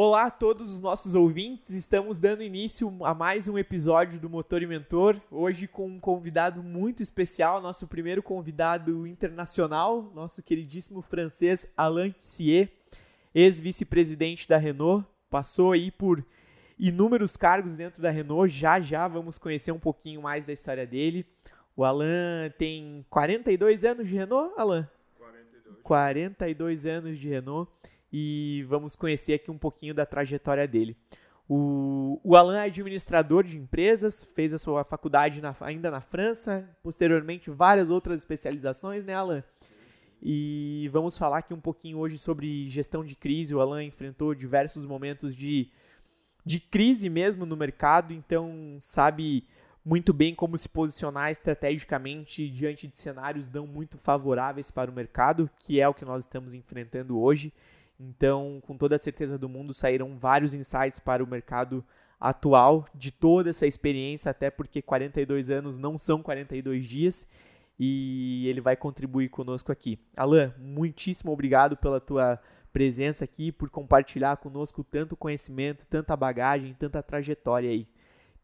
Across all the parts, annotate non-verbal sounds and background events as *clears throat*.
Olá a todos os nossos ouvintes, estamos dando início a mais um episódio do Motor e Mentor, hoje com um convidado muito especial, nosso primeiro convidado internacional, nosso queridíssimo francês Alain Tissier, ex-vice-presidente da Renault, passou aí por inúmeros cargos dentro da Renault, já já vamos conhecer um pouquinho mais da história dele. O Alain tem 42 anos de Renault, Alain? 42. 42 anos de Renault e vamos conhecer aqui um pouquinho da trajetória dele. O, o Alan é administrador de empresas, fez a sua faculdade na, ainda na França, posteriormente várias outras especializações, né, Alan? E vamos falar aqui um pouquinho hoje sobre gestão de crise. O Alan enfrentou diversos momentos de, de crise mesmo no mercado, então sabe muito bem como se posicionar estrategicamente diante de cenários não muito favoráveis para o mercado, que é o que nós estamos enfrentando hoje. Então, com toda a certeza do mundo, saíram vários insights para o mercado atual de toda essa experiência, até porque 42 anos não são 42 dias e ele vai contribuir conosco aqui. Alan, muitíssimo obrigado pela tua presença aqui, por compartilhar conosco tanto conhecimento, tanta bagagem, tanta trajetória aí.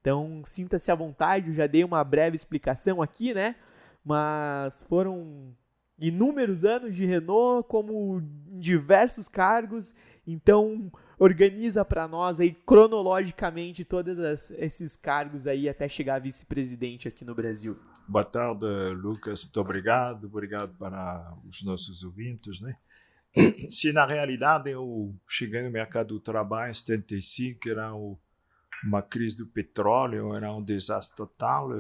Então, sinta-se à vontade, eu já dei uma breve explicação aqui, né? Mas foram inúmeros anos de Renault, como diversos cargos. Então, organiza para nós aí cronologicamente todos esses cargos aí até chegar a vice-presidente aqui no Brasil. Boa tarde, Lucas. Muito obrigado. Obrigado para os nossos ouvintes, né? Se na realidade eu cheguei no mercado do trabalho em 75, era uma crise do petróleo, era um desastre total.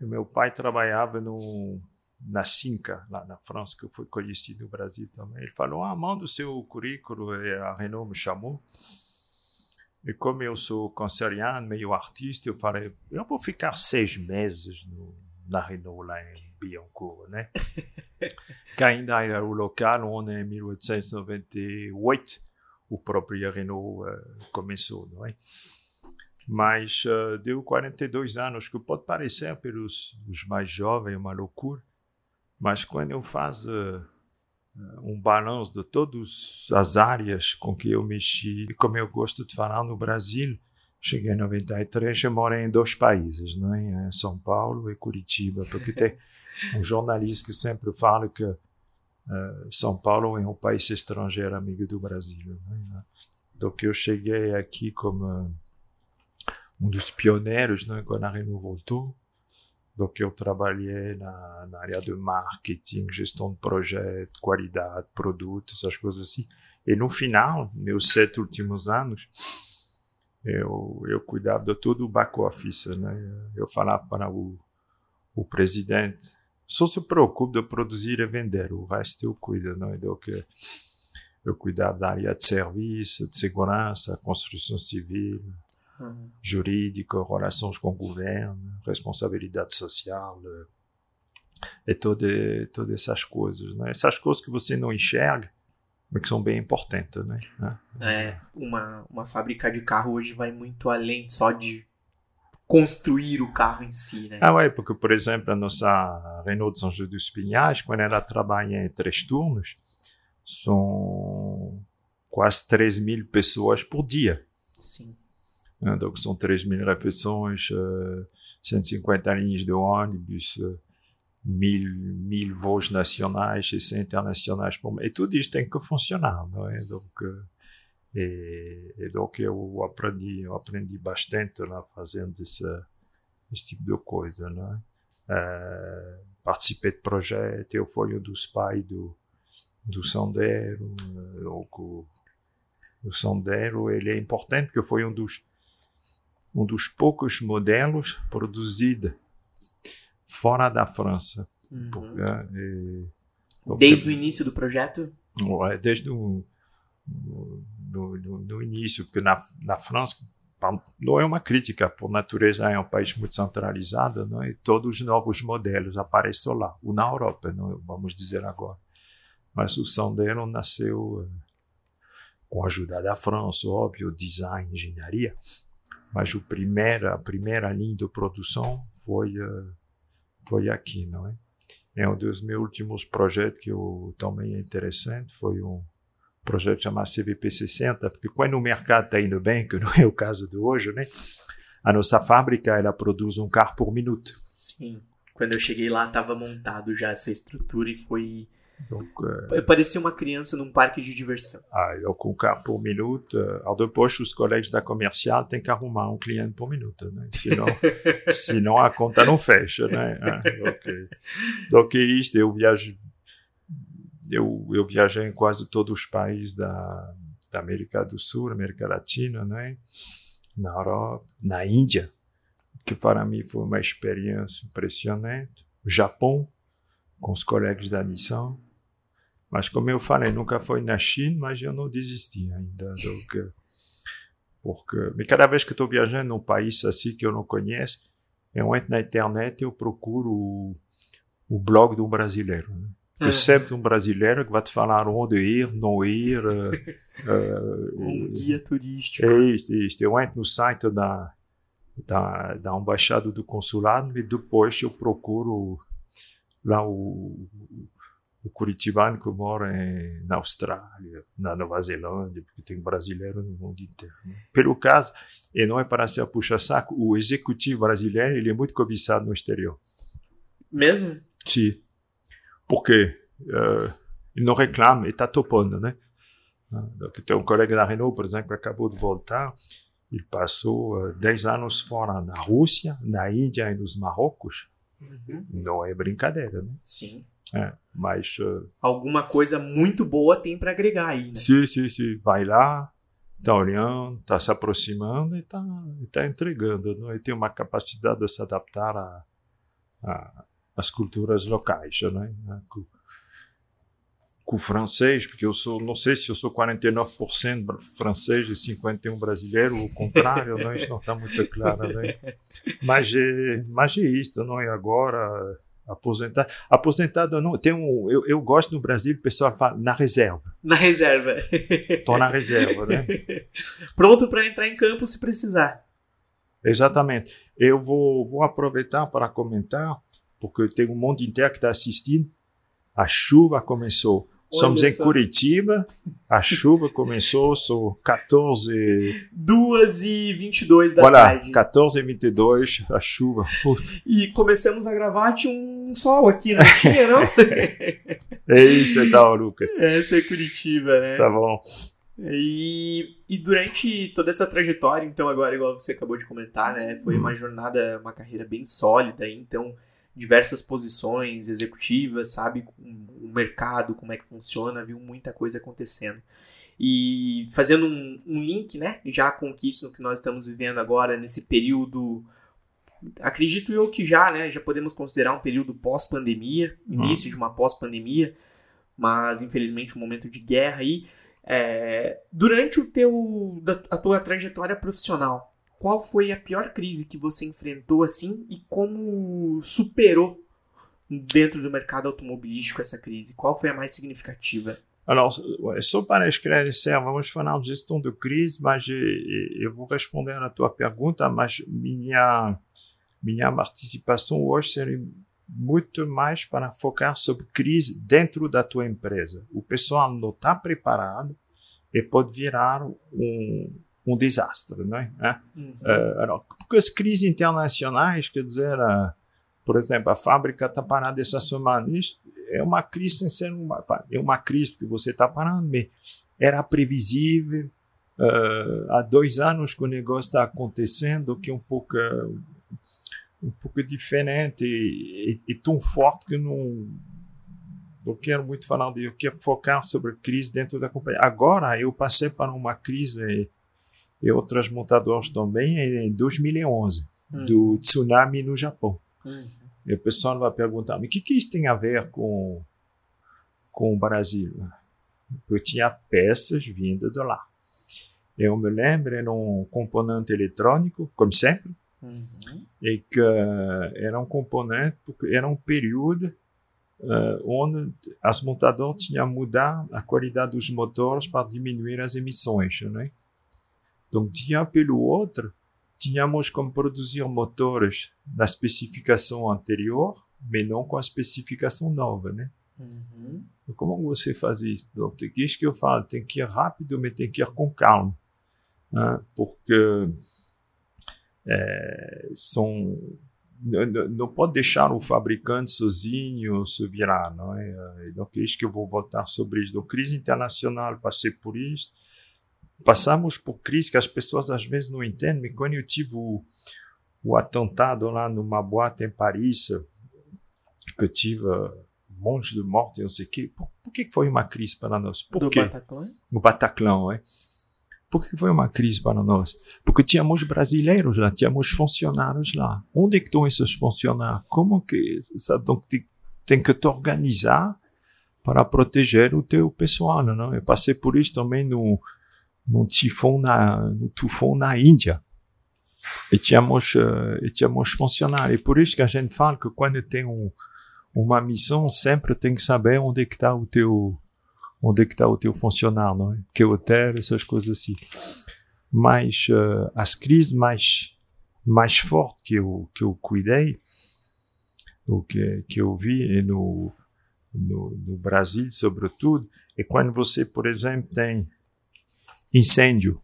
Meu pai trabalhava no na Cinca, lá na França, que fui conhecido no Brasil também. Ele falou: Ah, manda o seu currículo. E a Renault me chamou. E como eu sou canceriano, meio artista, eu falei: Eu vou ficar seis meses no, na Renault, lá em Billancourt, né? *laughs* que ainda era o local onde, em 1898, o próprio Renault uh, começou, não é? Mas uh, deu 42 anos, que pode parecer pelos os mais jovens uma loucura, mas quando eu faço uh, um balanço de todas as áreas com que eu mexi, e como eu gosto de falar no Brasil, cheguei em 93, eu morei em dois países, não é? em São Paulo e Curitiba, porque tem *laughs* um jornalista que sempre fala que São Paulo é um país estrangeiro amigo do Brasil. Né? Então que eu cheguei aqui como um dos pioneiros né, quando a Renault voltou, donc, eu trabalhei na, na área de marketing, gestão de projeto, qualidade, produto, essas coisas assim. E no final, meus sete últimos anos, eu, eu cuidava de todo o back-office. Né? Eu falava para o, o presidente, só se preocupe de produzir e vender, o resto eu cuido. Né? Donc, eu cuidava da área de serviço, de segurança, construção civil, uhum. jurídico, relações com o governo, responsabilidade social e toda, todas essas coisas. Né? Essas coisas que você não enxerga, mas que são bem importantes. Né? É, uma, uma fábrica de carro hoje vai muito além só de construir o carro em si, né? Ah, é, porque, por exemplo, a nossa Renault de São José dos Pinhais, quando ela trabalha em três turnos, são quase 3 mil pessoas por dia. Sim. Né? Donc, são 3 mil refeições, uh, 150 linhas de ônibus, uh, mil, mil voos nacionais e 100 internacionais por mês. E tudo isso tem que funcionar, não é? Donc, e, e donc eu aprendi, eu aprendi bastante lá fazendo esse, esse tipo de coisa, não é? Uh, participei de projetos, eu fui um dos pais do, do Sandero, o, o Sandero ele é importante porque foi um dos um dos poucos modelos produzidos fora da França. Uhum. Porque, é, então, desde o início do projeto? Desde o do, do, do, início, porque na, na França não é uma crítica, por natureza é um país muito centralizado, não? e todos os novos modelos aparecem lá, ou na Europa, não? vamos dizer agora. Mas o Sandero nasceu eh, com a ajuda da França, óbvio, design, engenharia, mas o primeira, a primeira linha de produção foi, uh, foi aqui, não é? E um dos meus últimos projetos que eu também é interessante foi um projeto chamado CVP60, porque quando o mercado está indo bem, que não é o caso de hoje, né? A nossa fábrica, ela produz um carro por minuto. Sim. Quando eu cheguei lá, estava montado já essa estrutura e foi Donc, Eu parecia uma criança num parque de diversão. ah, donc um carro por minuto. Alors depois os colegas da comercial têm que arrumar um cliente por minuto, né? Senão, *laughs* senão a conta não fecha, né? Ah, ok. *laughs* É isto, eu viajo eu, eu viajei em quase todos os países da, da América do Sul, América Latina, né? Na Europa, na Índia, que para mim foi uma experiência impressionante. O Japão, com os colegas da Nissan. Mas como eu falei, nunca foi na China, mas eu não desisti ainda. Donc, porque, mas cada vez que estou viajando num país assim que eu não conheço, eu entro na internet e eu procuro o, o blog de um brasileiro. Né? Ah. sempre um brasileiro que vai te falar onde ir, não ir. eh, *laughs* Um guia turístico. é isso, isso. Eu entro no site da, da, da embaixada do consulado e depois eu procuro lá o, o curitibano que mora em, na Austrália, na Nova Zelândia, porque tem brasileiro no mundo inteiro. né? Pelo caso, e não é para ser puxa-saco, o executivo brasileiro ele é muito cobiçado no exterior. Mesmo? Sim. Porque eh, ele não reclama, ele está topando, né? Donc, Tem um colega da Renault, por exemplo, que acabou de voltar. Ele passou eh, 10 anos fora na Rússia, na Índia e nos Marrocos. Uhum. Não é brincadeira, né? Sim. É, mas, eh, Alguma coisa muito boa tem para agregar aí, né? sim, sim, sim. Vai lá, está olhando, está se aproximando e está tá entregando. Não? Ele tem uma capacidade de se adaptar a, a, às culturas locais, né? Com, com o francês, porque eu sou, não sei se eu sou 49% bra- francês e 51% brasileiro, ou o contrário, não, isso não está muito claro, né? Mas é, mas é isto, não é agora aposentado. Aposentado não, tem um, eu, eu gosto no Brasil, o pessoal fala na reserva. Na reserva. Estou na reserva, né? Pronto para entrar em campo se precisar. Exatamente. Eu vou, vou aproveitar para comentar, porque tem um mundo inteiro que está assistindo. A chuva começou. Olha Somos em. Curitiba, a chuva começou, são 14, 2 e 22 da olha, tarde. 14 e 22, a chuva. Puta, E começamos a gravar, tinha um sol aqui, não tinha, não? *laughs* é isso então, Lucas. Essa é Curitiba, né? Tá bom. E, e durante toda essa trajetória, então, agora, igual você acabou de comentar, né? Foi Hum. uma jornada, uma carreira bem sólida, então, diversas posições executivas, sabe? O mercado, como é que funciona, viu muita coisa acontecendo. E fazendo um, um link, né? Já com isso que nós estamos vivendo agora, nesse período. Acredito eu que já, né? Já podemos considerar um período pós-pandemia, início de uma pós-pandemia, mas infelizmente um momento de guerra aí. É, durante o teu, da, a tua trajetória profissional, qual foi a pior crise que você enfrentou assim e como superou dentro do mercado automobilístico essa crise? Qual foi a mais significativa? Alors, ouais, só para esclarecer, vamos falar de gestão de crise, mas eh, eh, eu vou responder à tua pergunta, mas minha, minha participação hoje seria muito mais para focar sobre crise dentro da tua empresa. O pessoal não está preparado e pode virar um, um desastre, não é? Uhum. Uh, alors, porque as crises internacionais, quer dizer, uh, por exemplo, a fábrica está parada essa semana, isso é uma crise sem ser uma, é uma crise porque você está parando, mas era previsível. Uh, há dois anos que o negócio está acontecendo, que é um pouco um pouco diferente e, e, e, tão forte que não eu quero muito falar de eu quero focar sobre crise dentro da companhia. Agora eu passei para uma crise e outras montadoras também em 2011 Hum. do tsunami no Japão. Uhum. E o pessoal vai perguntar, mas o que, que isso tem a ver com, com o Brasil? Eu tinha peças vindas de lá. Eu me lembro, era um componente eletrônico, como sempre, Uhum. e que uh, era um componente, porque era um período uh, onde as montadoras tinham mudar a qualidade dos motores para diminuir as emissões, né? Então, dia pelo outro, tínhamos como produzir motores da especificação anterior, mas não com a especificação nova, né? Uhum. Como você faz isso? Então, tem que isso que eu falo, tem que ir rápido, mas tem que ir com calma, né? porque é, são não, não, pode deixar o fabricante sozinho se virar, não é? Então, é isso que eu vou voltar sobre isso. Então, crise internacional, passei por isso. Passamos por crise que as pessoas às vezes não entendem, quando eu tive o, o atentado lá numa boate em Paris, que eu tive um monte de mortes, não sei o quê, por, por, que foi uma crise para nós? Por Do quê? Bataclan? O Bataclan, é? Por que foi uma crise para nós? Porque tínhamos brasileiros lá, tínhamos funcionários lá. Onde é estão esses funcionários? Como que, sabe? Então, tem que te organizar para proteger o teu pessoal, não? Eu passei por isso também no, no tifão na, no tufão na Índia. E tínhamos, uh, e tínhamos funcionários. E por isso que a gente fala que quando tem um, uma missão, sempre tem que saber onde é que está o teu onde é que está o teu funcionário, não é? Que hotel, essas coisas assim. Mas uh, as crises mais mais fortes que eu que eu cuidei, o que que eu vi no no, no Brasil, sobretudo, é quando você, por exemplo, tem incêndio.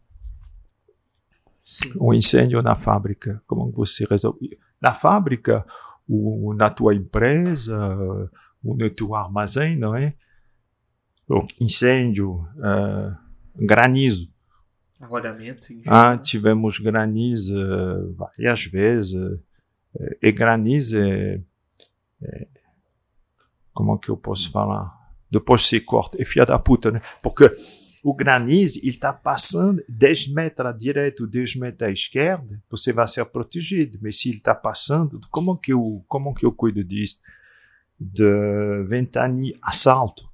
Sim. Um incêndio na fábrica. Como você resolve? Na fábrica, ou na tua empresa, ou no teu armazém, não é? Incêndio, uh, granizo. Alagamento. Ah, tivemos granizo uh, várias vezes. Uh, e granizo é, é, Como que eu posso falar? Depois se corta. É filha da puta, né? Porque o granizo, ele está passando 10 metros à direita ou 10 metros à esquerda, você vai ser protegido. Mas se ele está passando, como que eu, como que eu cuido disso? De ventania, assalto.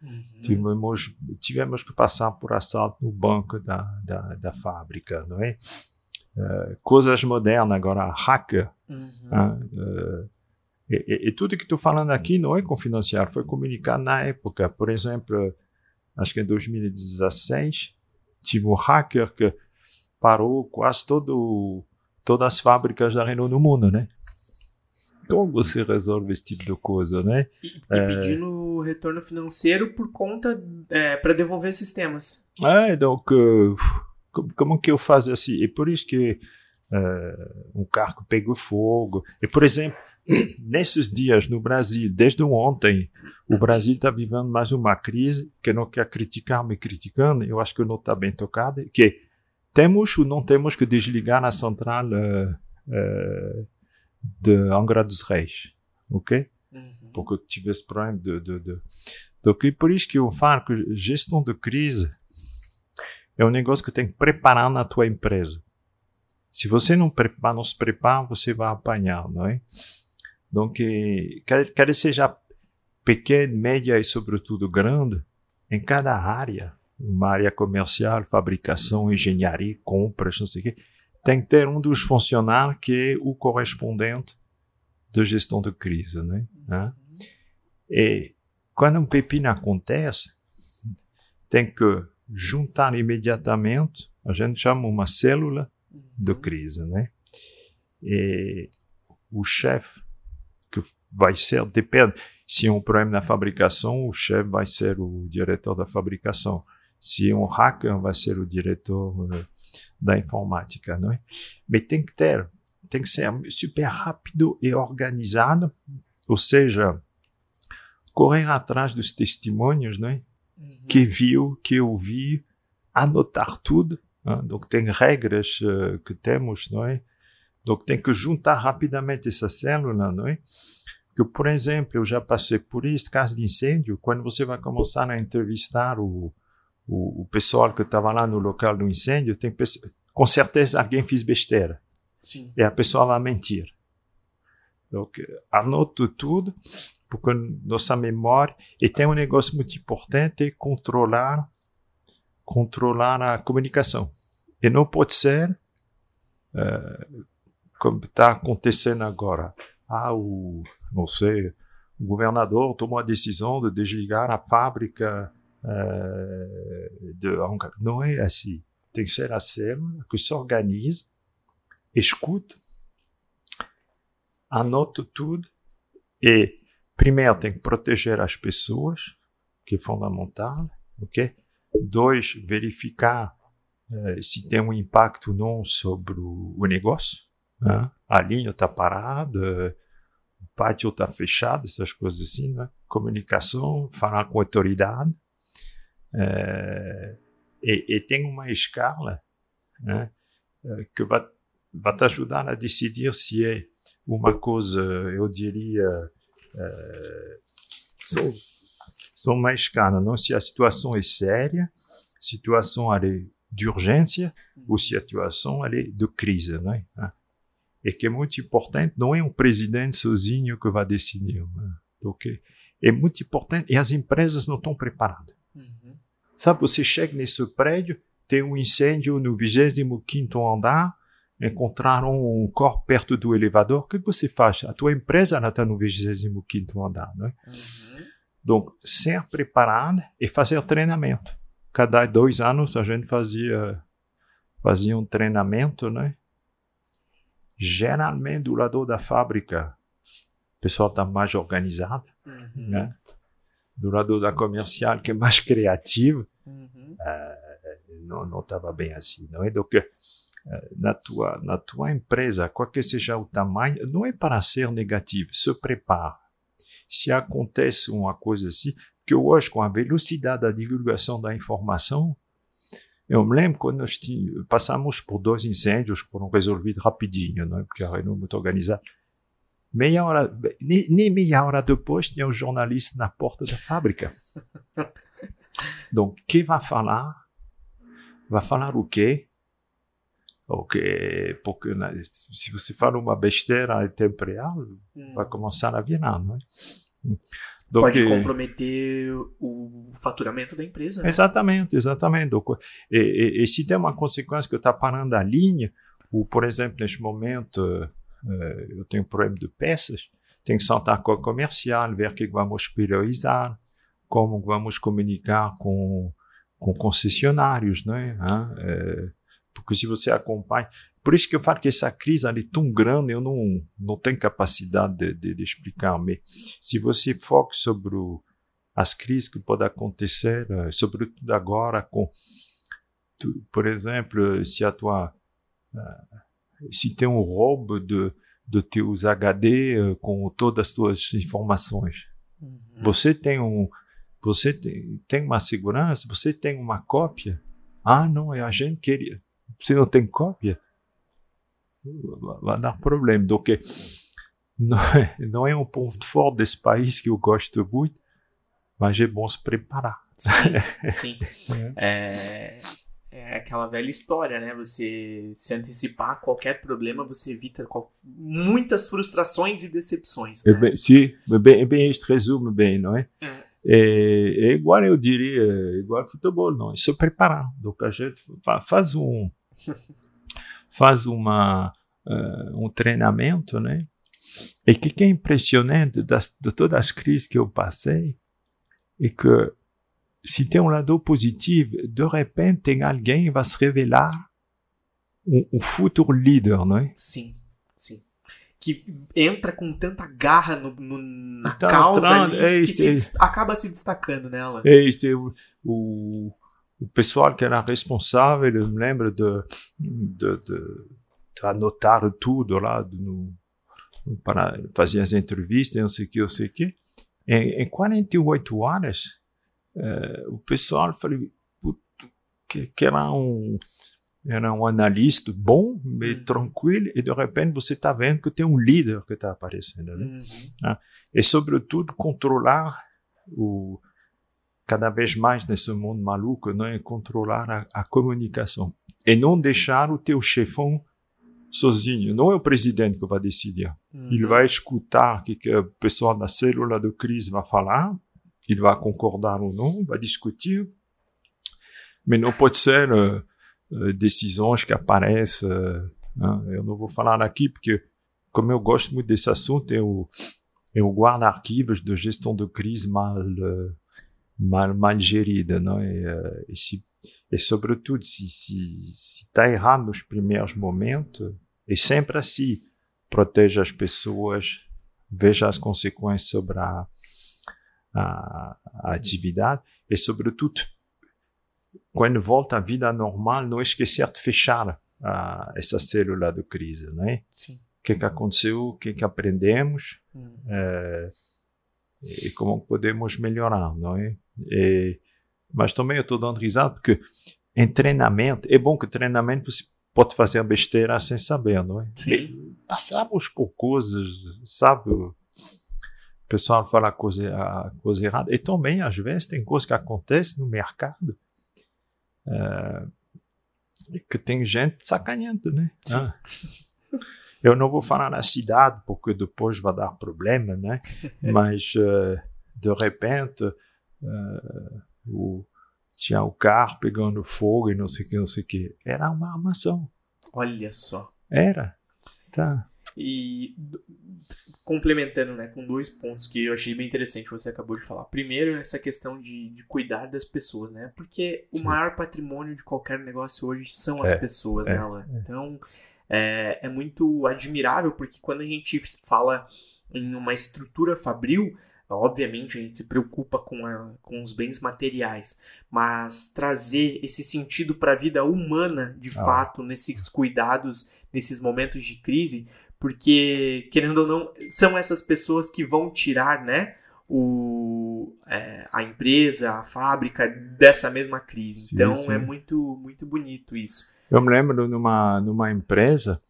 Uhum. Tivemos, tivemos que passar por assalto no banco da, da, da fábrica, não é? Uh, coisas modernas agora, hacker. Uhum. Uh, e, e, tudo que estou falando aqui não é confidencial, foi comunicado na época. Por exemplo, acho que em 2016, tive um hacker que parou quase todo, todas as fábricas da Renault no mundo, né? Como você resolve esse tipo de coisa, né? E, e é... pedindo retorno financeiro por conta é, para devolver sistemas. É, então, como que eu faço assim? E por isso que uh, um carro pegou fogo. E, por exemplo, *clears throat* nesses dias no Brasil, desde ontem, o Brasil está vivendo mais uma crise que não quer criticar, me criticando, eu acho que não está bem tocada, que temos ou não temos que desligar a central uh, uh, de Angra dos Reis, ok? Uhum. Porque tive esse problema de, de, de... É por isso que eu falo que gestão de crise é um negócio que tem que preparar na tua empresa. Se você não, prepara, não se prepara, você vai apanhar, não é? Donc, quer, quer seja pequeno, média e sobretudo grande, em cada área, uma área comercial, fabricação, engenharia, compras, não sei o quê, tem que ter um dos funcionários que é o correspondente da gestão de crise. Né? Uhum. E quando um pepino acontece, tem que juntar imediatamente, a gente chama uma célula de uhum. crise. Né? E o chefe, que vai ser, depende, se é um problema na fabricação, o chefe vai ser o diretor da fabricação. Se é um hacker, vai ser o diretor eh, da informática, não é? Mas tem que ter, tem que ser super rápido e organizado, ou seja, correr atrás dos testemunhos, não é? Uhum. Que viu, que ouviu, anotar tudo. Donc tem regras uh, que temos, não é? Donc tem que juntar rapidamente essa célula, não é? Que, por exemplo, eu já passei por isso, caso de incêndio, quando você vai começar a entrevistar o, o, o pessoal que estava lá no local do incêndio, tem com certeza alguém fez besteira. Sim. E a pessoa vai mentir. Então, anote tudo, porque nossa memória. E tem um negócio muito importante: é controlar, controlar a comunicação. E não pode ser uh, como está acontecendo agora. Ah, o, não sei, o governador tomou a decisão de desligar a fábrica uh, de Não é assim. Tem que ser a célula que se organize escuta, anota tudo e, primeiro, tem que proteger as pessoas, que é fundamental, ok? Dois, verificar se tem um impacto ou não sobre o, negócio. Né? A linha está parada, o pátio está fechado, essas coisas assim, né? Comunicação, falar com a autoridade. Uh, e, e, tem uma escala né? que vai, vai te ajudar a decidir se é uma coisa, eu diria, uh, são, são mais escala, não se a situação é séria, situação é de urgência ou situação é de crise, não é? E que é muito importante, não é um presidente sozinho que vai decidir. Né? Okay? É muito importante e as empresas não estão preparadas. Uhum. Sabe, você chega nesse prédio, tem um incêndio no 25 andar, encontraram um corpo perto do elevador, o que você faz? A tua empresa está no 25 andar, não é? Uhum. Donc, ser preparado e fazer treinamento. Cada dois anos a gente fazia, fazia um treinamento, né? Geralmente do lado da fábrica, o pessoal está mais organizado, uhum. né? Do lado da comercial, que é mais criativo, uhum. uh, não estava bem assim, não é? Donc, uh, na tua, na tua empresa, qual que seja o tamanho, não é para ser negativo, se prepare se acontece uma coisa assim, que hoje, com a velocidade da divulgação da informação, eu me lembro quando nós passamos por dois incêndios que foram resolvidos rapidinho, não é? porque a Renault é muito organizada. Meia hora, nem, nem meia hora depois, tinha um jornalista na porta da fábrica. *laughs* Donc, quem vai falar? Vai falar o quê? Ok, porque né, se você fala uma besteira em tempo real, hum. vai começar a virar, não é? Donc, Pode comprometer o faturamento da empresa. Né? Exatamente, exatamente. E, e, e, se tem uma consequência que está parando a linha, ou, por exemplo, neste momento, uh, eu tenho problema de peças, tenho que sentar com o comercial, ver o que vamos priorizar, como vamos comunicar com, com concessionários, né? Uh, porque se você acompanha. Por isso que eu falo que essa crise é tão grande, eu não, não tenho capacidade de, de, de explicar. Mas se você foca sobre o, as crises que podem acontecer, eh, sobretudo agora, com, tu, por exemplo, se a tua. Uh, se tem um roubo de, de teus HD uh, com todas as tuas informações. Uhum. Você tem um. Você tem, tem uma segurança, você tem uma cópia. Ah, não, é a gente queria se não tem cópia, vai dar problema. Donc, não é, não é um ponto forte desse país que eu gosto muito, mas é bom se preparar. Sim, *laughs* sim. é. É, aquela velha história, né? Você se antecipar a qualquer problema, você evita qual... muitas frustrações e decepções. Né? É bem, sim, é bem, é bem, isto resume bem, não é? é? É, é igual eu diria, igual futebol, não, é se preparar. Donc a gente faz um, *laughs* faz uma, uh, um treinamento, né? E o que, que é impressionante das, de todas as crises que eu passei é que se tem um lado positivo, de repente tem alguém que vai se revelar um, um futuro líder, não é? Sim, sim. Que entra com tanta garra no, no na tá causa ali, é, que é, se, acaba se destacando nela. É, é o, o pessoal que era responsável, eu me lembro de, de, de, de anotar tudo lá no, para fazer as entrevistas, não sei o que, não sei o que. Em, em 48 horas, eh, o pessoal falou que, que era um era um analista bom, meio uhum. tranquilo, e de repente você está vendo que tem um líder que está aparecendo. Né? Uhum. Ah, e, sobretudo, controlar o, cada vez mais nesse mundo maluco, não é controlar a, a comunicação e não deixar o teu chefão sozinho. Não é o presidente que vai decidir. Uhum. Ele vai escutar o que, que o pessoal da célula de crise vai falar, ele vai concordar ou não, vai discutir, mas não pode ser uh, uh, decisões que aparecem. Uh, eu não vou falar aqui porque, como eu gosto muito desse assunto, eu, eu guardo arquivos de gestão de crise mal mal, mal gerida, não é? Eh, e, se, e sobretudo, se está tá errado nos primeiros momentos, E sempre assim, proteja as pessoas, veja as consequências sobre a, a, a atividade e, sobretudo, quando volta à vida normal, não esquecer de fechar a, essa célula de crise, né? Sim. O que, que aconteceu, o que, que aprendemos hum. é, e como podemos melhorar, não é? E, mas também eu estou dando risada porque em treinamento, é bom que treinamento você pode fazer besteira sem saber, não é? Sim. Passamos por coisas, sabe? O pessoal fala a coisa, a coisa errada. E também, às vezes, tem coisas que acontecem no mercado é, que tem gente sacaneando, né? Ah. Eu não vou falar na cidade, porque depois vai dar problema, né? *laughs* Mas, uh, de repente, uh, o, tinha o carro pegando fogo e não sei o que, não sei o que. Era uma armação. Olha só. Era. Tá. E complementando, né, com dois pontos que eu achei bem interessante que você acabou de falar. Primeiro, essa questão de, de cuidar das pessoas, né? Porque Sim. o maior patrimônio de qualquer negócio hoje são as é, pessoas, é, né, Alan? É. Então, é, é muito admirável, porque quando a gente fala em uma estrutura fabril, obviamente a gente se preocupa com, a, com os bens materiais, mas trazer esse sentido para a vida humana, de ah. fato, nesses cuidados, nesses momentos de crise, porque, querendo ou não, são essas pessoas que vão tirar, né, o, é, a empresa, a fábrica dessa mesma crise. Sim, então sim. é muito, muito bonito isso. Eu me lembro numa, numa empresa,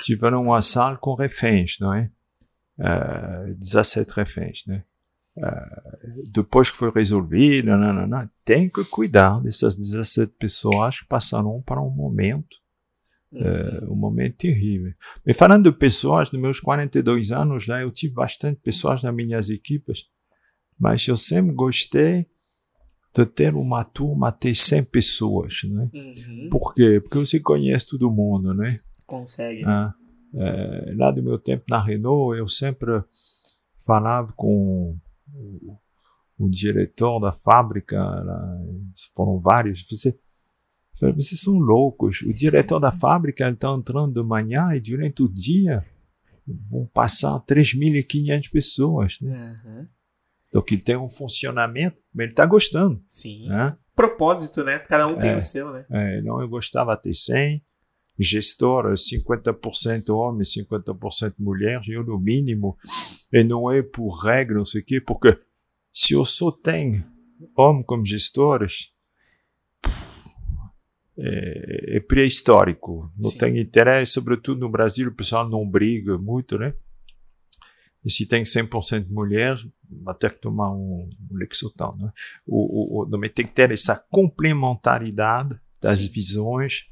tiveram uma sala com reféns, não é? Uh, é, 17 reféns, né? Uh, depois que foi resolvido, não, não, não, tem que cuidar dessas 17 pessoas que passaram para um momento é, um momento terrível. E falando de pessoas, nos meus 42 anos, lá, eu tive bastante pessoas nas minhas equipes, mas eu sempre gostei de ter uma turma até 100 pessoas, né? Uhum. Por quê? Porque você conhece todo mundo, né? Consegue. Ah, é, lá do meu tempo na Renault, eu sempre falava com o, o diretor da fábrica, lá, foram vários, você vocês são loucos. O diretor da fábrica está entrando de manhã e durante o dia vão passar 3.500 pessoas. Né? Uhum. Então, que ele tem um funcionamento, mas ele está gostando. Sim. Né? Propósito, né? Cada um tem é, o seu, né? É, não, eu gostava de ter 100. Gestor, 50% homem, 50% mulher, eu no mínimo. E não é por regra, não sei o quê, porque se eu só tenho homem como gestores, é, é pré-histórico, não Sim. tem interesse, sobretudo no Brasil o pessoal não briga muito, né? E se tem 100% de mulheres, vai ter que tomar um, um Lexotan, né? O, o, o, tem que ter essa complementaridade das Sim. visões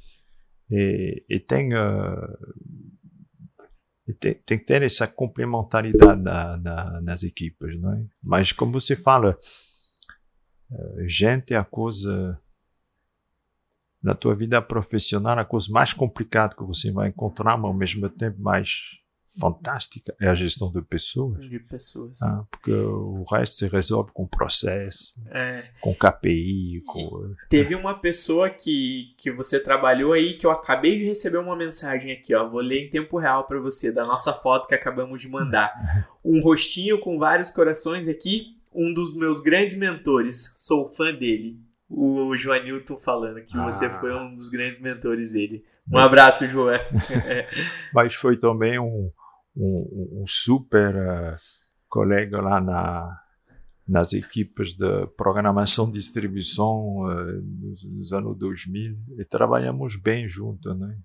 e, e tem, uh, tem, tem, que ter essa complementaridade da, da, das equipes, não é? Mas como você fala, uh, gente é a coisa na tua vida profissional, a coisa mais complicada que você vai encontrar, mas ao mesmo tempo mais fantástica, é a gestão de pessoas. De pessoas. Ah, porque o resto se resolve com processo, é. com KPI. Com... Teve uma pessoa que, que você trabalhou aí que eu acabei de receber uma mensagem aqui, ó. Vou ler em tempo real para você, da nossa foto que acabamos de mandar. Um rostinho com vários corações aqui, um dos meus grandes mentores. Sou fã dele o Joanilton falando que ah. você foi um dos grandes mentores dele. Um abraço, João. *laughs* *laughs* Mas foi também um, um, um super uh, colega lá na, nas equipes de programação e distribuição uh, nos, nos, anos 2000 e trabalhamos bem juntos, né?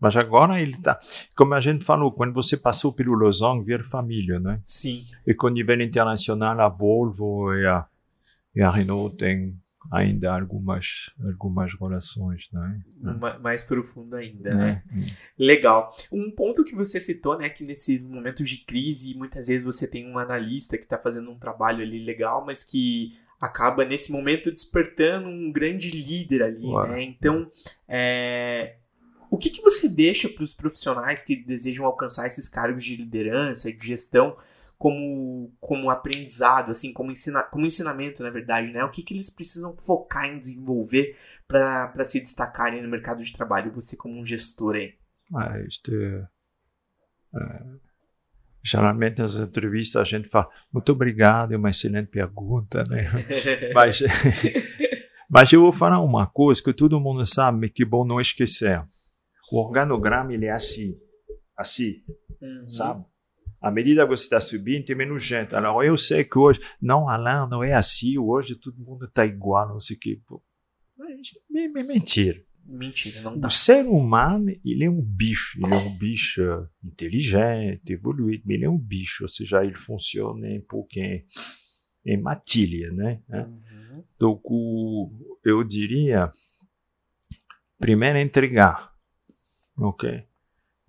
Mas agora ele está, como a gente falou, quando você passou pelo Lausanne, vir família, né? Sim. E com nível internacional, a Volvo e a, e a Renault têm ainda algumas, algumas relações, né? Mais profundo ainda, é. né? Legal. Um ponto que você citou, né, que nesses momentos de crise, muitas vezes você tem um analista que está fazendo um trabalho ali legal, mas que acaba nesse momento despertando um grande líder ali, Ué. né? Então, é, o que, que você deixa para os profissionais que desejam alcançar esses cargos de liderança e de gestão como, como aprendizado, assim, como, ensina, como ensinamento, na verdade, né? O que, que eles precisam focar em desenvolver para se destacarem no mercado de trabalho, você como um gestor aí? Ah, este, uh, geralmente nas entrevistas a gente fala muito obrigado, é uma excelente pergunta, né? *laughs* mas, *laughs* mas eu vou falar uma coisa que todo mundo sabe, que é bom não esquecer. O organograma ele é assim, assim, uhum. sabe? À medida que você está subindo, tem menos gente. Alors, eu sei que hoje, não, Alain, não é assim, hoje todo mundo está igual, não sei o quê. É, é mentira. Mentira, não dá. O ser humano, ele é um bicho. Ele é um bicho inteligente, evoluído, mas ele é um bicho. Ou seja, ele funciona um pouco em, matilha, né? Uhum. Então, eu diria, primeiro entregar, ok?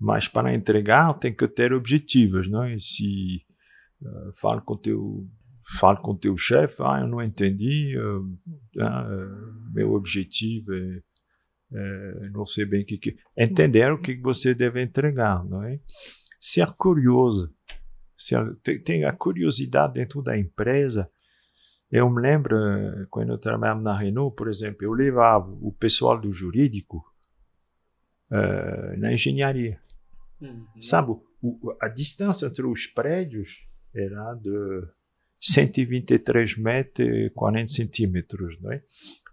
Mas para entregar tem que ter objetivos, não é? Se uh, fala com teu fala com teu chefe, ah, eu não entendi, uh, uh, meu objetivo é é, não sei bem o que, que. Entender o que você deve entregar, não é? Ser curioso. Ser, tem a curiosidade dentro da empresa. Eu me lembro, quando eu trabalhava na Renault, por exemplo, eu levava o pessoal do jurídico uh, na engenharia. Uhum. Sabe, o, a distância entre os prédios era de 123 metros e 40 centímetros, não é?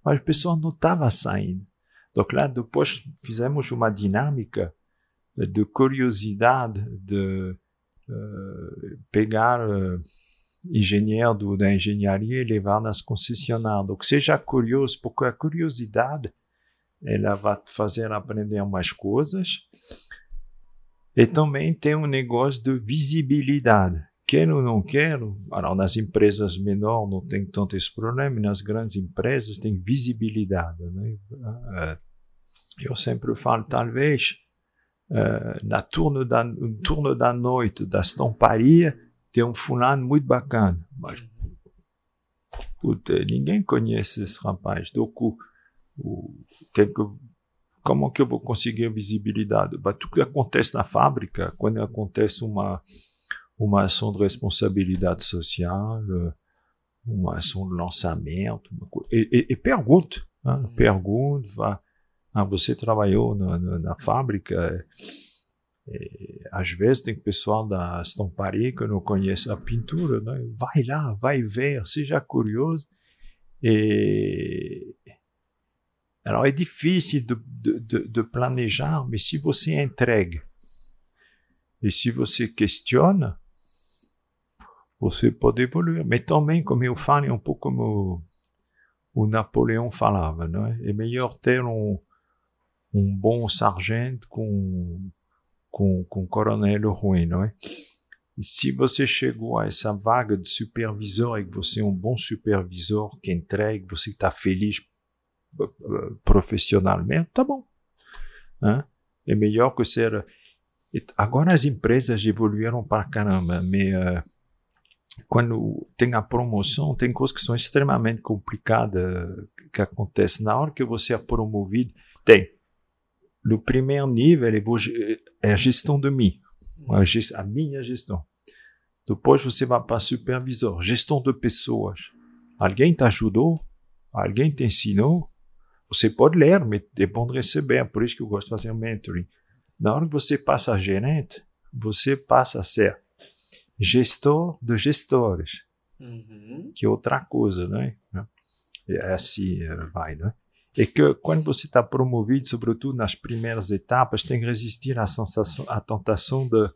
Mas o pessoal não estava saindo. Donc lá depois fizemos uma dinâmica de curiosidade, de uh, pegar uh, engenheiro do, da engenharia e levar nas concessionárias. Donc seja curioso, porque a curiosidade ela vai te fazer aprender mais coisas. E também tem um negócio de visibilidade. Quero ou não quero, nas empresas menores não tem tanto esse problema, nas grandes empresas tem visibilidade. Né? Uh, eu sempre falo, talvez, uh, na turno da, no turno da noite da estamparia, tem um fulano muito bacana. Mas, puta, ninguém conhece esse rapaz. Então, o, o, tem que, como que eu vou conseguir a visibilidade? Mas tudo que acontece na fábrica, quando acontece uma, uma ação de responsabilidade social, uma ação de lançamento, e, e, e pergunta, né? Uhum. pergunta, vá ah, você trabalhou na, na, na fábrica. É, às vezes tem pessoal da estamparia que não conhece a pintura. Né? Vai lá, vai ver, seja curioso. E... Alors, é difícil de, de, de, planejar, mas se você entrega e se você questiona, você pode evoluir. Mas também, como eu falo, é um pouco como o Napoleão falava, não é? É melhor ter um, um bom sargento com, com, com coronel ruim, não é? E se você chegou a essa vaga de supervisor e que você é um bom supervisor que entrega, você está feliz profissionalmente, tá bom. É melhor que ser. Agora as empresas evoluíram para caramba, mas uh, quando tem a promoção, tem coisas que são extremamente complicadas que acontecem. Na hora que você é promovido, tem no primeiro nível é a gestão de mim, a, minha gestão. Depois você vai para supervisor, gestão de pessoas. Alguém te ajudou? Alguém te ensinou? Você pode ler, mas é bom de receber, por isso que eu gosto de fazer mentoring. Na hora que você passa a gerente, você passa a ser gestor de gestores, uhum. que é outra coisa, né? É assim vai, né? é que quando você está promovido, sobretudo nas primeiras etapas, tem que resistir à, sensação, à tentação de,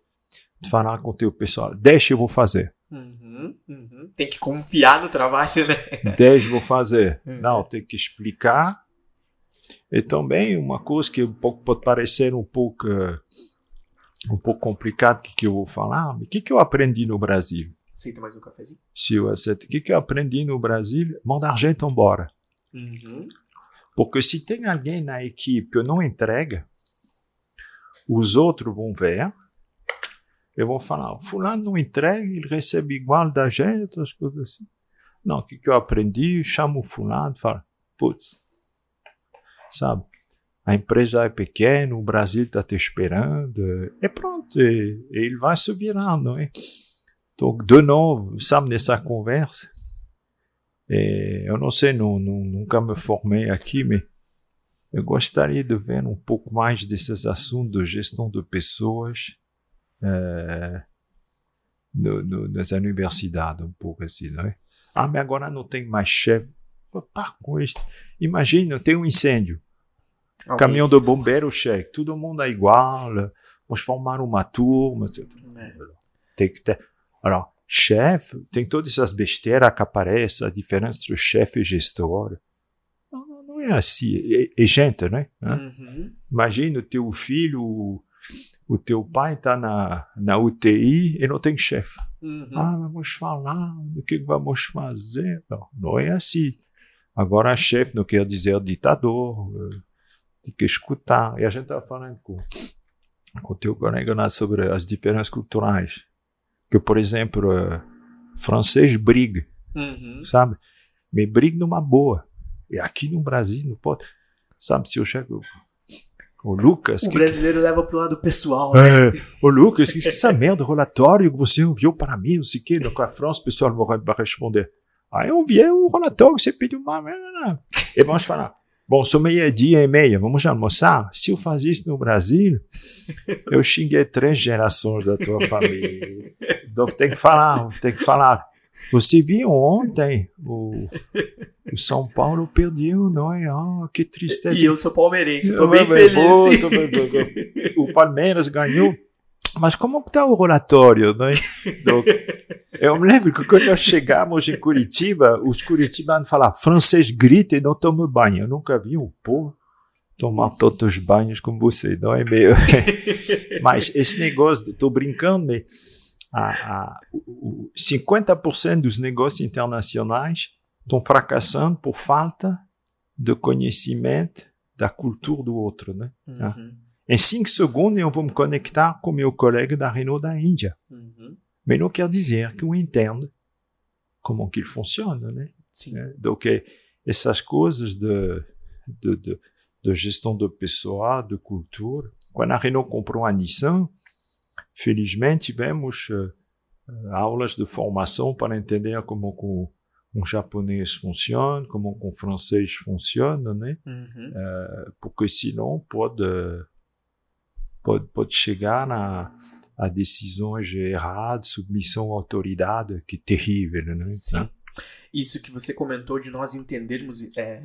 de falar com o teu pessoal, deixa eu vou fazer. Uhum, uhum. Tem que confiar no trabalho, né? Deixa eu vou fazer. *laughs* Não, tem que explicar. E também uma coisa que um pouco, pode parecer um pouco um pouco complicado que, que eu vou falar, o que, que eu aprendi no Brasil? Aceita mais um cafezinho? Se eu aceito. O que, que eu aprendi no Brasil? Mandar gente embora. Uhum. Porque se tem alguém na equipe que não entrega, os outros vão ver e vão falar: Fulano não entrega, ele recebe igual da gente, as coisas assim. Não, o que, que eu aprendi? Chamo o Fulano e falo: Putz, sabe? A empresa é pequena, o Brasil está te esperando, e pronto, ele vai se virar, não é? Então, de novo, sabe, nessa conversa, é, eu não sei, não, não, nunca me formei aqui, mas eu gostaria de ver um pouco mais desses assuntos de gestão de pessoas é, no, no, nas universidades, um pouco assim, não é? Ah, mas agora não tem mais chefe. Isso. Imagina, tem um incêndio. Alguém. Caminhão de bombeiro cheque. Todo mundo é igual. Vamos formar uma turma. É. Tem que ter. Alors, chefe, tem todas essas besteiras que aparecem, a diferença entre chefe e gestor. Não, não é assim. É, é gente, né? Uhum. Imagina o teu filho, o teu pai está na, na UTI e não tem chefe. Uhum. Ah, vamos falar do que vamos fazer. Não, não é assim. Agora, chefe não quer dizer ditador. Tem que escutar. E a gente estava falando com, com o teu colega lá sobre as diferenças culturais que, por exemplo, uh, francês briga, uhum. sabe? Me briga numa boa. E aqui no Brasil não pode. Sabe, se eu chego. O Lucas. O que, brasileiro que... leva pro lado pessoal. Né? É, o Lucas, que, essa merda, relatório que você enviou para mim, não sei o quê. Com a França, o pessoal vai responder. Ah, eu enviei o relatório que você pediu. Mas, e vamos falar. Bom, sou meia-dia e meia, vamos almoçar? Se eu fazer isso no Brasil, eu xinguei três gerações da tua família. Então tem que falar, tem que falar. Você viu ontem o, o São Paulo perdeu, não é? Oh, que tristeza. E eu sou palmeirense, estou bem feliz. Bom, bem. O Palmeiras ganhou. Mas como está o relatório? Não é? Donc, eu me lembro que quando nós chegamos em Curitiba, os curitibanos falavam francês grita e não toma banho. Eu nunca vi um povo tomar tantos banhos como você, não é meio? *laughs* mas esse negócio, estou brincando, mas a, a, 50% dos negócios internacionais estão fracassando por falta de conhecimento da cultura do outro, né? Uhum. Em cinco segundos, eu vou me conectar com meu colega da Renault da Índia. Uhum. Mas não quer dizer que eu entendo como que ele funciona, né? Sim. É, donc, essas coisas de, de, de, de gestão do pessoal, de cultura. Quando a Renault comprou a Nissan, felizmente tivemos uh, aulas de formação para entender como com um japonês funciona, como com um francês funciona, né? Uhum. Uh, porque senão pode, pode, pode chegar na a decisões erradas, submissão à autoridade, que é terrível, né? Sim. Isso que você comentou de nós entendermos é,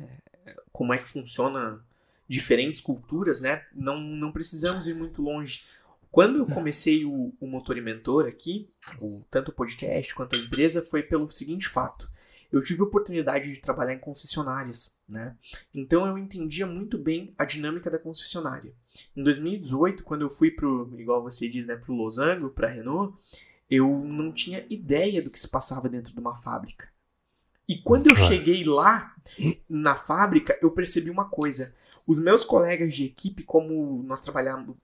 como é que funciona diferentes culturas, né? Não, não precisamos ir muito longe. Quando eu comecei o, o Motor e Mentor aqui, o, tanto o podcast quanto a empresa, foi pelo seguinte fato eu tive a oportunidade de trabalhar em concessionárias, né? Então eu entendia muito bem a dinâmica da concessionária. Em 2018, quando eu fui pro, igual você diz, né, pro Losango, para Renault, eu não tinha ideia do que se passava dentro de uma fábrica. E quando eu cheguei lá na fábrica, eu percebi uma coisa. Os meus colegas de equipe, como nós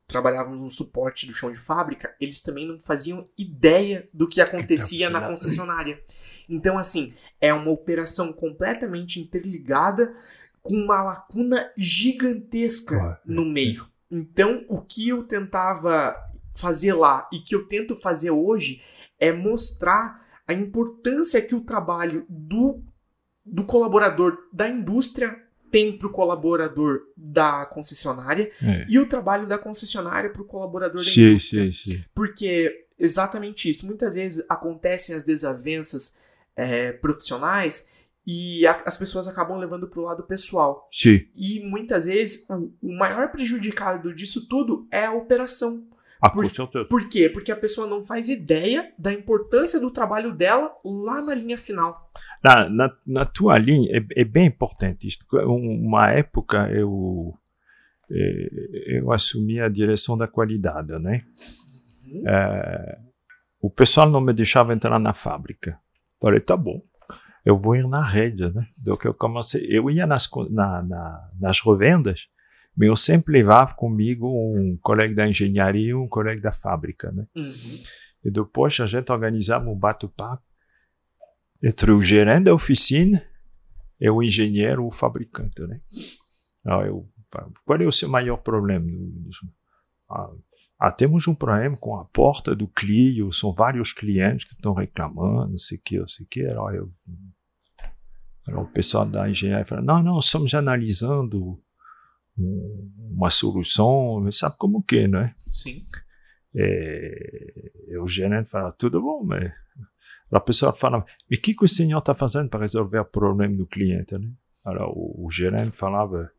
trabalhávamos no suporte do chão de fábrica, eles também não faziam ideia do que acontecia na concessionária. Então, assim, é uma operação completamente interligada com uma lacuna gigantesca no meio. Então, o que eu tentava fazer lá e que eu tento fazer hoje é mostrar a importância que o trabalho do, do colaborador da indústria tem para o colaborador da concessionária é. e o trabalho da concessionária para o colaborador da sim, indústria. Sim, sim. Porque exatamente isso. Muitas vezes acontecem as desavenças é, profissionais e a, as pessoas acabam levando para o lado pessoal. Sim. E muitas vezes o, o, maior prejudicado disso tudo é a operação. Ah, por, por quê? Porque a pessoa não faz ideia da importância do trabalho dela lá na linha final. Na, na, na tua linha, é, é, bem importante isto. Uma época eu, é, eu assumi a direção da qualidade, né? Uhum. É, o pessoal não me deixava entrar na fábrica. Falei, tá bom, eu vou ir na rede, né? Então eu comecei, eu ia nas, na, na, nas revendas, mas eu sempre levava comigo um colega da engenharia e um colega da fábrica, né? Uhum. E depois a gente organizava um bate-papo entre o gerente da oficina e o engenheiro, o fabricante, né? Aí eu, qual é o seu maior problema? Ah, ah, temos um problema com a porta do Clio, são vários clientes que estão reclamando, não sei o que, não sei o que. Aí eu, o pessoal da engenharia fala, não, não, estamos analisando uma solução, sabe como que, é, né? Sim. E, e o gerente fala, tudo bom, mas a pessoa fala, mas o que, que o senhor está fazendo para resolver o problema do cliente, né? Alors, o, o gerente falava,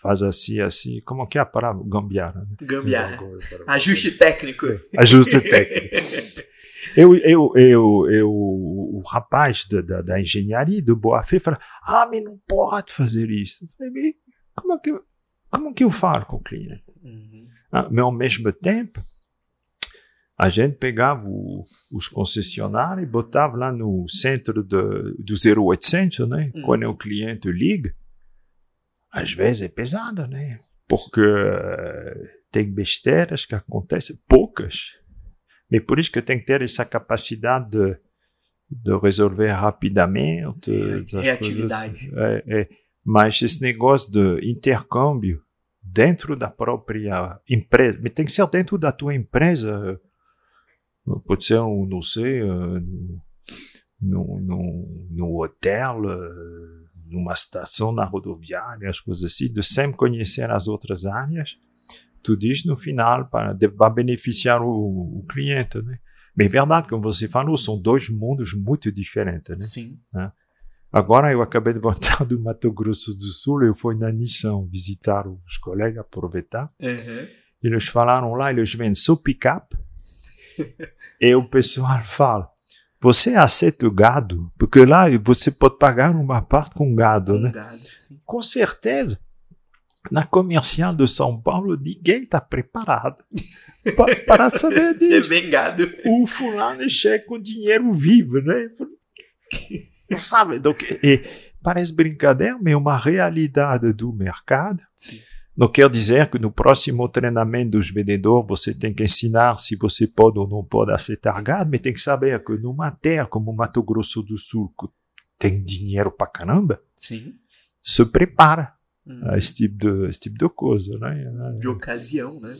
faz assim, assim, como que é a palavra? Gambiarra. Né? Gambiarra. Ajuste técnico. Ajuste técnico. *laughs* eu, eu, eu, eu, o rapaz da, da, da engenharia do Boa Fé fala, ah, mas não pode fazer isso. Falei, como que, como que eu falo com o cliente? Uhum. Ah, mas ao mesmo tempo, a gente pegava o, os concessionários e botava lá no centro de, do 0800, né? Uhum. Quando o cliente liga, às vezes é pesado, né? Porque tem besteiras que acontecem, poucas, mas por isso que tem que ter essa capacidade de, de resolver rapidamente. Reatividade. É, é. Mas esse negócio de intercâmbio dentro da própria empresa, mas tem que ser dentro da tua empresa. Pode ser, um, não sei, no, no, no hotel, numa estação na rodoviária, as coisas assim, de sempre conhecer as outras áreas, tudo isso no final para, vai beneficiar o, o cliente, né? É verdade, como você falou, são dois mundos muito diferentes, né? Sim. É. Agora eu acabei de voltar *laughs* do Mato Grosso do Sul, eu fui na Nissan visitar os colegas, aproveitar. Uhum. Eles falaram lá, eles vendem só pick-up. *laughs* e o pessoal fala, você aceita o gado? Porque lá você pode pagar uma parte com gado, né? Gado, com certeza. Na comercial de São Paulo, ninguém está preparado para, para saber *laughs* disso. Ser gado. O fulano chega com dinheiro vivo, né? Não sabe? Donc, e, parece brincadeira, mas é uma realidade do mercado. Sim. Não quer dizer que no próximo treinamento dos vendedores você tem que ensinar se você pode ou não pode aceitar gado, mas tem que saber que numa terra como Mato Grosso do Sul, que tem dinheiro pra caramba, Sim. se prepara. A esse tipo de, esse tipo de coisa. Né? De ocasião, né?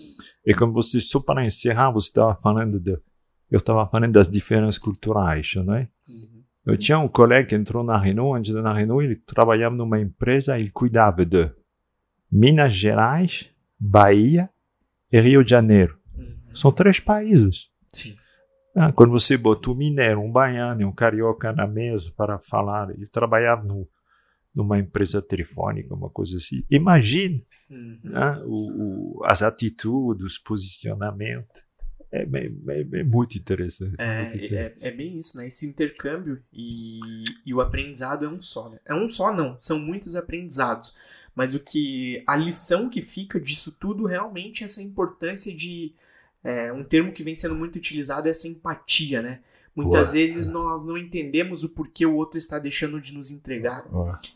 E como você, só para encerrar, você estava falando de. Eu estava falando das diferenças culturais, né? Uhum. Eu tinha um colega que entrou na Renault, antes na Renault, ele trabalhava numa empresa, ele cuidava de Minas Gerais, Bahia e Rio de Janeiro. Uhum. São três países. Sim. Ah, quando você bota um mineiro, um baiano e um carioca na mesa para falar, ele trabalhava no, numa empresa telefônica, uma coisa assim. Imagine Uhum. né, o, o, as atitudes, os posicionamentos. É, bem- bem- bem muito interessante. muito interessante. É, é, é bem isso, né? Esse intercâmbio e, e o aprendizado é um só, né? É um só, não. São muitos aprendizados. Mas o que. A lição que fica disso tudo realmente é essa importância de. é, um termo que vem sendo muito utilizado é essa empatia, né? Muitas Boa. vezes nós não entendemos o porquê o outro está deixando de nos entregar.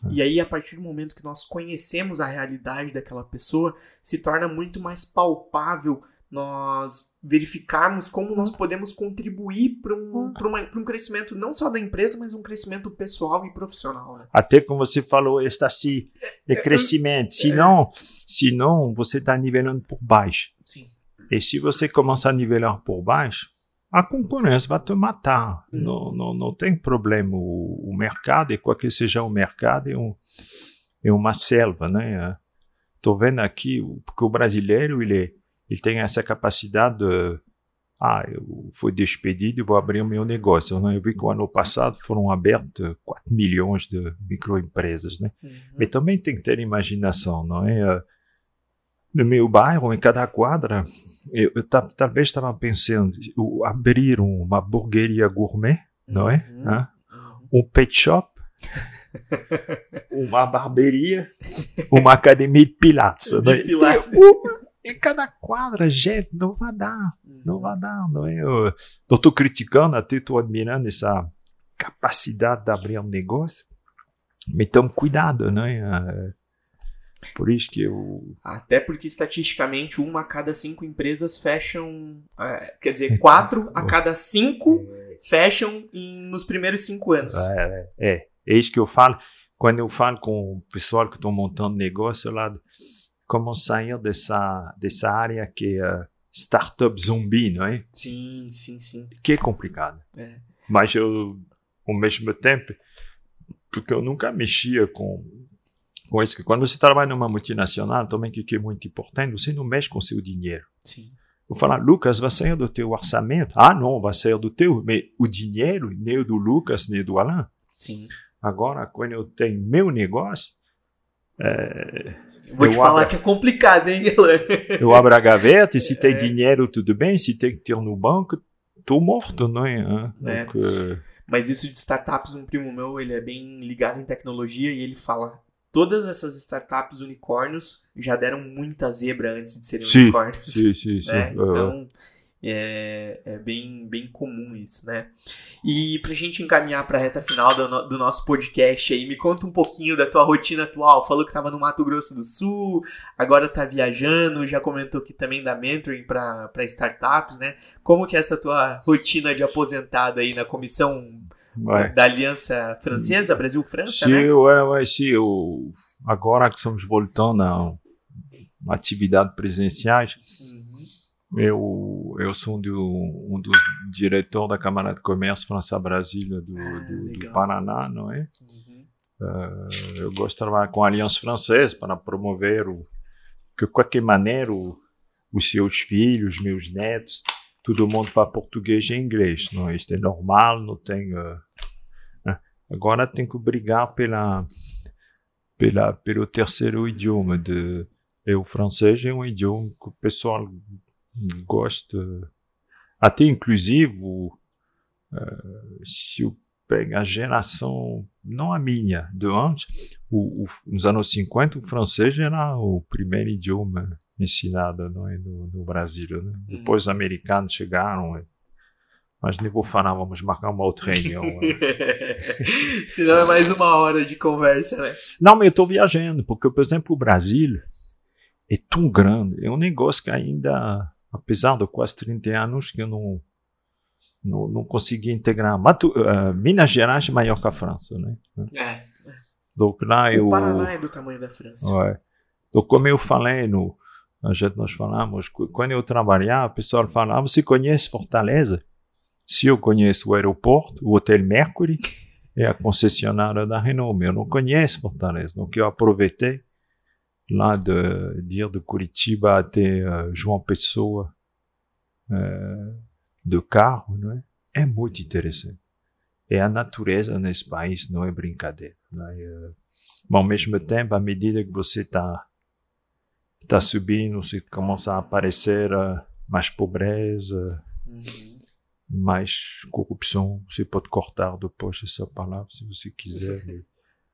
E aí, a partir do momento que nós conhecemos a realidade daquela pessoa, se torna muito mais palpável nós verificarmos como nós podemos contribuir para um, pra uma- pra um crescimento não só da empresa, mas um crescimento pessoal e profissional. Né? Até como você falou, está assim, *laughs* é crescimento. Senão, senão você está nivelando por baixo. Sim. E se você começar a nivelar por baixo, a concorrência vai te matar. Hum. Não, não, não tem problema. O, o mercado, e qualquer seja o mercado, é, um, é uma selva, né? Estou vendo aqui, porque o brasileiro, ele, ele tem essa capacidade de... Ah, eu fui despedido e vou abrir o meu negócio. Né? Eu vi que o ano passado foram abertos 4 milhões de microempresas, né? Uhum. Mas também tem que ter imaginação, não é? No meu bairro, em cada quadra, eu, eu ta- talvez estava pensando eu abrir uma hamburgueria gourmet, não é? Uhum. Uhum. Um pet shop, *laughs* uma barbearia, uma academia de pilates. De não é? pilates. Tem uma em cada quadra, gente, não vai dar, não vai dar, não é? Eu não estou criticando, até estou admirando essa capacidade de abrir um negócio, mas tome cuidado, não é? Por isso que eu Até porque, estatisticamente, uma a cada cinco empresas fecham. é, quer dizer, quatro a cada cinco fecham em- nos primeiros cinco anos. É, é, é isso que eu falo. Quando eu falo com o pessoal que estão montando negócio lá, como sair dessa, dessa área que é startup zumbi, não é? Sim, sim, sim. Que é complicado. É. Mas eu, ao mesmo tempo, porque eu nunca mexia com, com isso que quando você trabalha numa multinacional, também que é muito importante, você não mexe com seu dinheiro. Sim. Vou falar, Lucas, vai sair do teu orçamento? Ah, não, vai sair do teu. Mas o dinheiro, nem do Lucas, nem do Alain. Sim. Agora, quando eu tenho meu negócio, é, Vou te falar abro- que é complicado, hein, Guilherme? *laughs* eu abro a gaveta e se tem É. dinheiro, tudo bem. Se tem que ter no banco, tô morto, não é? É. Euh, Mas isso de startups, um primo meu, ele é bem ligado em tecnologia e ele fala: todas essas startups unicórnios já deram muita zebra antes de serem Sim, unicórnios. sim, sim, *laughs* sim. né? Então é, é bem, bem comum isso, né? E pra gente encaminhar pra reta final do, do nosso podcast aí, me conta um pouquinho da tua rotina atual. Falou que tava no Mato Grosso do Sul, agora tá viajando, já comentou que também dá mentoring pra pra startups, né? Como que é essa tua rotina de aposentado aí na comissão ouais. da Aliança Francesa, Brasil-França, né? ouais, ouais, sim. Eu, agora que estamos voltando a atividades presenciais, Uhum. eu, eu sou um, do, um dos diretores da Câmara de Comércio França-Brasília do, Ah, do, do. Paraná, não é? Uhum. Eh, eu gosto de trabalhar com a Aliança Francesa para promover o, que, de qualquer maneira, o, os seus filhos, meus netos, todo mundo fala português e inglês. Não, é? isto é normal, não tem. eh, né? Agora tem que brigar pela, pela, pelo terceiro idioma. De, e o francês é um idioma que o pessoal gosta. Até inclusive, eh, se eu pego a geração, não a minha, de antes, o, o, nos anos 50, o francês era o primeiro idioma ensinado não é, no, no Brasil. Né? Depois os americanos chegaram, é, mas nem vou falar, vamos marcar uma outra reunião. é. *laughs* Senão é mais uma hora de conversa, né? Não, mas eu estou viajando, porque, por exemplo, o Brasil é tão grande, é um negócio que ainda, apesar de quase 30 anos, que eu não, não, não consegui integrar. Mato, uh, Minas Gerais é maior que a França, né? É. Donc lá eu... O Paraná é do tamanho da França. Ouais. Então, como eu falei, no, a gente nós falamos, quando eu trabalhava, o pessoal fala, ah, você conhece Fortaleza? Se eu conheço o aeroporto, o Hotel Mercury, é a concessionária da Renault, eu não conheço Fortaleza. Então, eu aproveitei lá de, de ir de Curitiba até uh, João Pessoa uh, carro, não é? É muito interessante. E a natureza nesse país não é brincadeira. Não é? Mas, ao mesmo tempo, à medida que você está tá subindo, você começa a aparecer uh, mais pobreza, Uhum. mais corrupção. Você pode cortar depois essa palavra se você quiser. *laughs*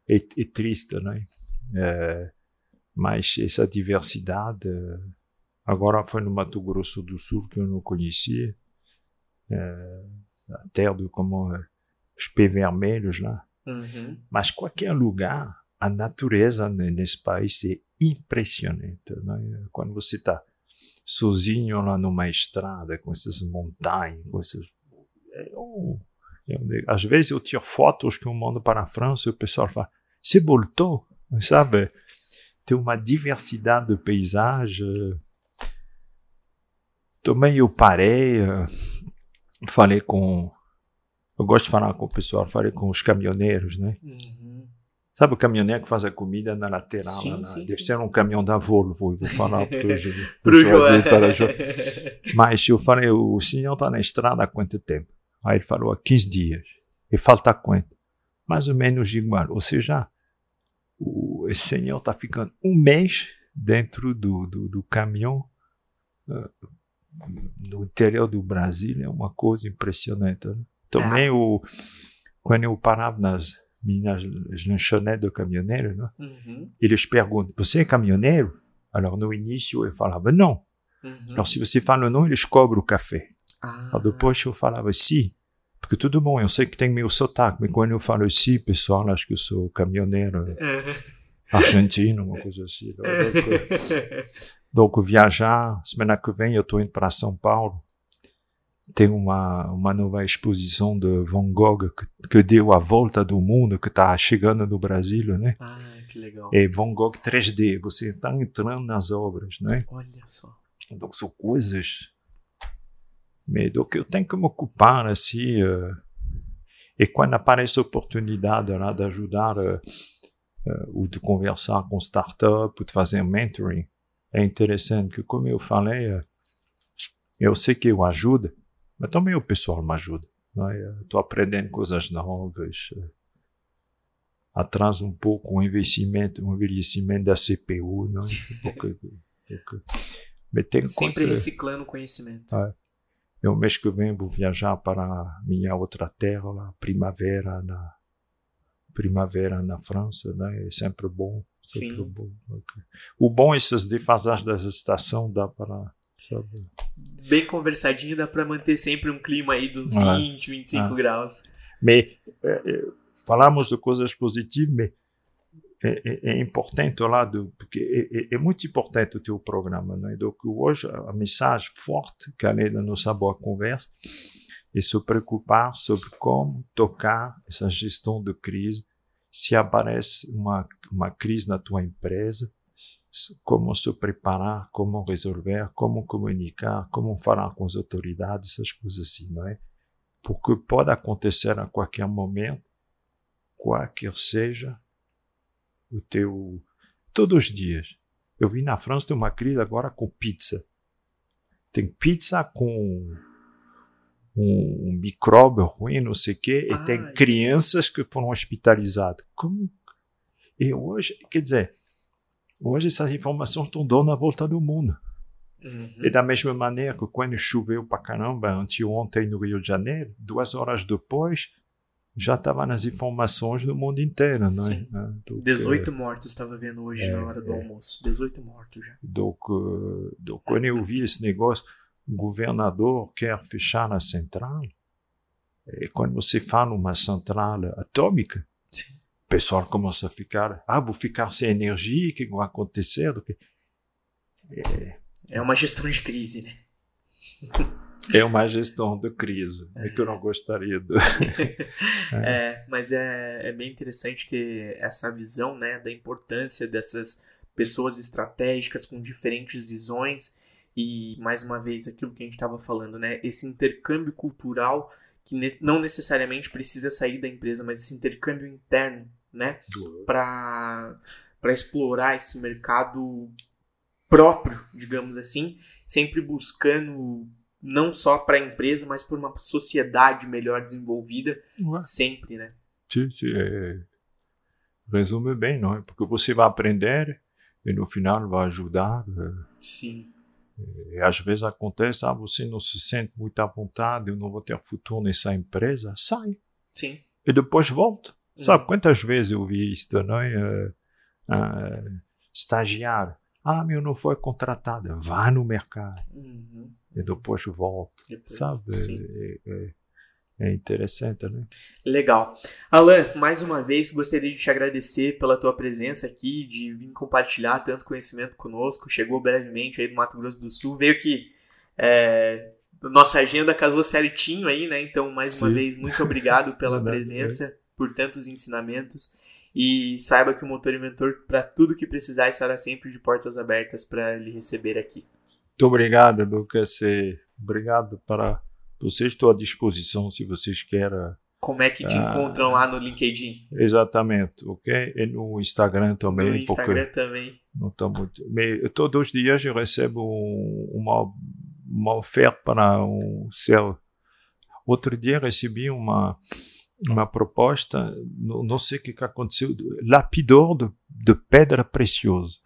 é, é triste, né? É, mas essa diversidade. Agora foi no Mato Grosso do Sul que eu não conhecia. É, a terra de como é, os pés vermelhos lá. Uhum. Mas qualquer lugar, a natureza né, nesse país é impressionante. Né? Quando você está sozinho lá numa estrada, com essas montanhas, com essas. É é às vezes eu tiro fotos que eu mando para a França e o pessoal fala: Você voltou? Sabe? Tem uma diversidade de paisagens. Também eu parei, falei com. Eu gosto de falar com o pessoal, falei com os caminhoneiros, né? Uhum. Sabe o caminhoneiro que faz a comida na lateral? Sim, lá, sim, deve sim. ser um caminhão da Volvo, eu vou falar para o João João. para Jo- *laughs* Mas eu falei, o senhor está na estrada há quanto tempo? Aí ele falou, há 15 dias. E falta quanto? Mais ou menos igual. Ou seja, o, esse senhor está ficando um mês dentro do, do, do caminhão ah, no interior do Brasil. É uma coisa impressionante. Né? Também, o, quando eu parava nas minhas lanchonetes de caminhoneiro, né? Uhum. eles perguntam: Você é caminhoneiro? Alors, no início, eu falava: Não. Uhum. Alors, se você fala não, eles cobram o café. Ah. Alors, depois eu falava sim. Porque tudo bom, eu sei que tem meu sotaque, mas quando eu falo sim, pessoal acha que eu sou caminhoneiro Uhum. argentino, uma coisa assim. Donc, donc, viajar, semana que vem eu estou indo para São Paulo. Tem uma, uma nova exposição de Van Gogh que, que deu a volta do mundo, que está chegando no Brasil, né? Ah, que legal. É Van Gogh 3D, você está entrando nas obras, né? Olha só. Então são coisas. Mas do que eu tenho que me ocupar, assim. eh, e quando aparece a oportunidade lá de ajudar eh, uh, ou de conversar com startup, ou de fazer mentoring, é interessante, porque como eu falei, uh, eu sei que eu ajudo, mas também o pessoal me ajuda. Estou é? aprendendo coisas novas, uh, atrasa um pouco o investimento, o envelhecimento da CPU, não é? Porque, porque, *laughs* Sempre coisa, reciclando conhecimento. É. Eu, mês que vem, vou viajar para minha outra terra, lá, primavera na primavera na França, né? É sempre bom, sempre Sim. bom. Okay. O bom é essas defasagens das estações dá para? Bem conversadinho, dá para manter sempre um clima aí dos 20, é. 25 é. graus. Mas é, é, falamos de coisas positivas, mas é, é, é, importante lá, do, porque é, é, muito importante o teu programa. Não é? Então, hoje, a mensagem forte que além da nossa boa conversa é se preocupar sobre como tocar essa gestão de crise. Se aparece uma, uma crise na tua empresa, como se preparar, como resolver, como comunicar, como falar com as autoridades, essas coisas assim, não é? Porque pode acontecer a qualquer momento, qualquer seja o teu. Todos os dias. Eu vi na França tem uma crise agora com pizza. Tem pizza com um, um micróbio ruim, não sei o quê, e tem crianças que foram hospitalizadas. Como? E hoje, quer dizer, hoje essas informações estão dando a volta do mundo. Uhum. E da mesma maneira que quando choveu para caramba anteontem no Rio de Janeiro, duas horas depois, já estava nas informações do mundo inteiro, é? Donc, 18 mortos estava vendo hoje é, na hora do é. almoço. 18 mortos já. Donc, uh, donc, quando eu vi esse negócio, o governador quer fechar a central. E quando você fala uma central atômica, Sim. Pessoal começa a ficar, ah, vou ficar sem energia, o que vai acontecer? É, é uma gestão de crise, né? É uma gestão de crise, é que eu não gostaria de. *laughs* é. é, mas é, é bem interessante que essa visão né, da importância dessas pessoas estratégicas com diferentes visões e, mais uma vez, aquilo que a gente estava falando, né, esse intercâmbio cultural que ne não necessariamente precisa sair da empresa, mas esse intercâmbio interno, né, para explorar esse mercado próprio, digamos assim, sempre buscando não só para a empresa, mas por uma sociedade melhor desenvolvida, Ué. sempre, né? Sim, sim. É... Resume bem, não é? Porque você vai aprender e no final vai ajudar. É... Sim. E às vezes acontece, ah, você não se sente muito à vontade, eu não vou ter futuro nessa empresa, sai. Sim. E depois volta. Uhum. Sabe quantas vezes eu vi isso, não é? Uh, uh, estagiário. Ah, meu não foi contratado. Vá no mercado. Uhum e depois volto, depois, sabe? É, é, é, interessante, né? Legal. Alan, mais uma vez gostaria de te agradecer pela tua presença aqui, de vir compartilhar tanto conhecimento conosco. Chegou brevemente aí do Mato Grosso do Sul, veio que é, nossa agenda casou certinho aí, né? Então, mais Sim. uma vez, muito obrigado pela *laughs* presença, por tantos ensinamentos. E saiba que o Motor Inventor, para tudo que precisar, estará sempre de portas abertas para lhe receber aqui. Muito obrigado, Lucas. Obrigado para vocês. Estou à disposição se vocês querem. Como é que te ah, encontram lá no LinkedIn? Exatamente, ok? E no Instagram também. No Instagram também. Não está muito. Mas todos os dias eu recebo uma, uma oferta para um céu. Outro dia recebi uma uma proposta, não, não sei o que, que aconteceu, lapidor de, de pedra preciosa.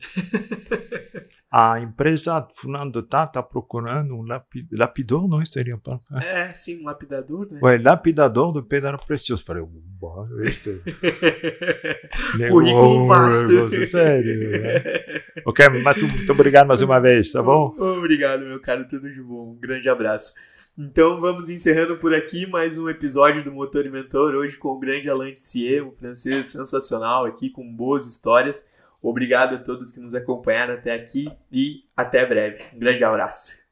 *laughs* a empresa fulano está procurando um lapidor, não seria para É, sim, um lapidador, né? Ué, lapidador de pedra preciosa. Falei, este... *laughs* Currículo vasto. Sério. Né? ok, Matu, muito obrigado mais uma vez, tá bom? Obrigado, meu caro, tudo de bom. Um grande abraço. Então vamos encerrando por aqui mais um episódio do Motor Inventor, hoje com o grande Alain Tissier, um francês sensacional aqui, com boas histórias. Obrigado a todos que nos acompanharam até aqui e até breve. Um grande abraço.